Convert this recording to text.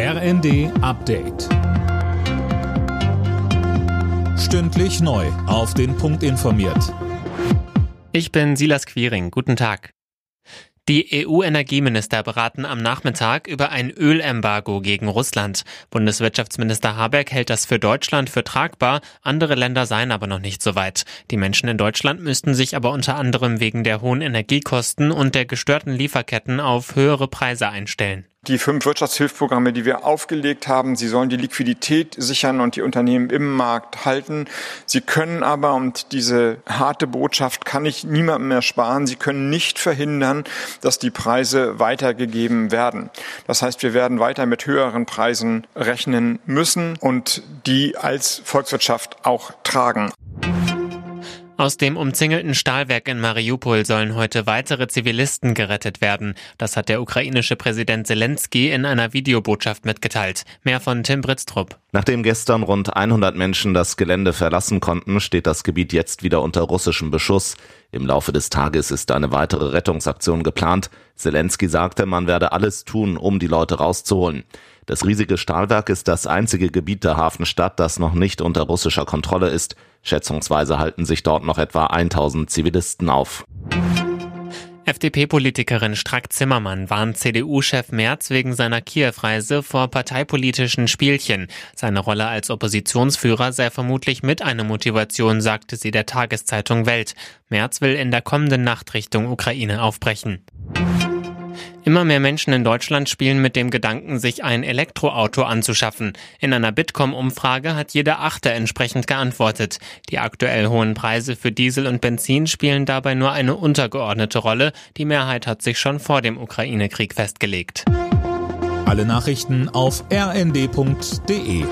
RND Update. Stündlich neu. Auf den Punkt informiert. Ich bin Silas Quiring. Guten Tag. Die EU-Energieminister beraten am Nachmittag über ein Ölembargo gegen Russland. Bundeswirtschaftsminister Habeck hält das für Deutschland für tragbar, andere Länder seien aber noch nicht so weit. Die Menschen in Deutschland müssten sich aber unter anderem wegen der hohen Energiekosten und der gestörten Lieferketten auf höhere Preise einstellen die fünf Wirtschaftshilfsprogramme, die wir aufgelegt haben, sie sollen die Liquidität sichern und die Unternehmen im Markt halten. Sie können aber, und diese harte Botschaft kann ich niemandem mehr sparen, sie können nicht verhindern, dass die Preise weitergegeben werden. Das heißt, wir werden weiter mit höheren Preisen rechnen müssen und die als Volkswirtschaft auch tragen. Aus dem umzingelten Stahlwerk in Mariupol sollen heute weitere Zivilisten gerettet werden. Das hat der ukrainische Präsident Zelensky in einer Videobotschaft mitgeteilt. Mehr von Tim Britztrup. Nachdem gestern rund 100 Menschen das Gelände verlassen konnten, steht das Gebiet jetzt wieder unter russischem Beschuss. Im Laufe des Tages ist eine weitere Rettungsaktion geplant. Zelensky sagte, man werde alles tun, um die Leute rauszuholen. Das riesige Stahlwerk ist das einzige Gebiet der Hafenstadt, das noch nicht unter russischer Kontrolle ist. Schätzungsweise halten sich dort noch etwa 1000 Zivilisten auf. FDP-Politikerin Strack-Zimmermann warnt CDU-Chef Merz wegen seiner Kiew-Reise vor parteipolitischen Spielchen. Seine Rolle als Oppositionsführer sei vermutlich mit einer Motivation, sagte sie der Tageszeitung Welt. Merz will in der kommenden Nacht Richtung Ukraine aufbrechen. Immer mehr Menschen in Deutschland spielen mit dem Gedanken, sich ein Elektroauto anzuschaffen. In einer Bitkom-Umfrage hat jeder Achte entsprechend geantwortet. Die aktuell hohen Preise für Diesel und Benzin spielen dabei nur eine untergeordnete Rolle. Die Mehrheit hat sich schon vor dem Ukraine-Krieg festgelegt. Alle Nachrichten auf rnd.de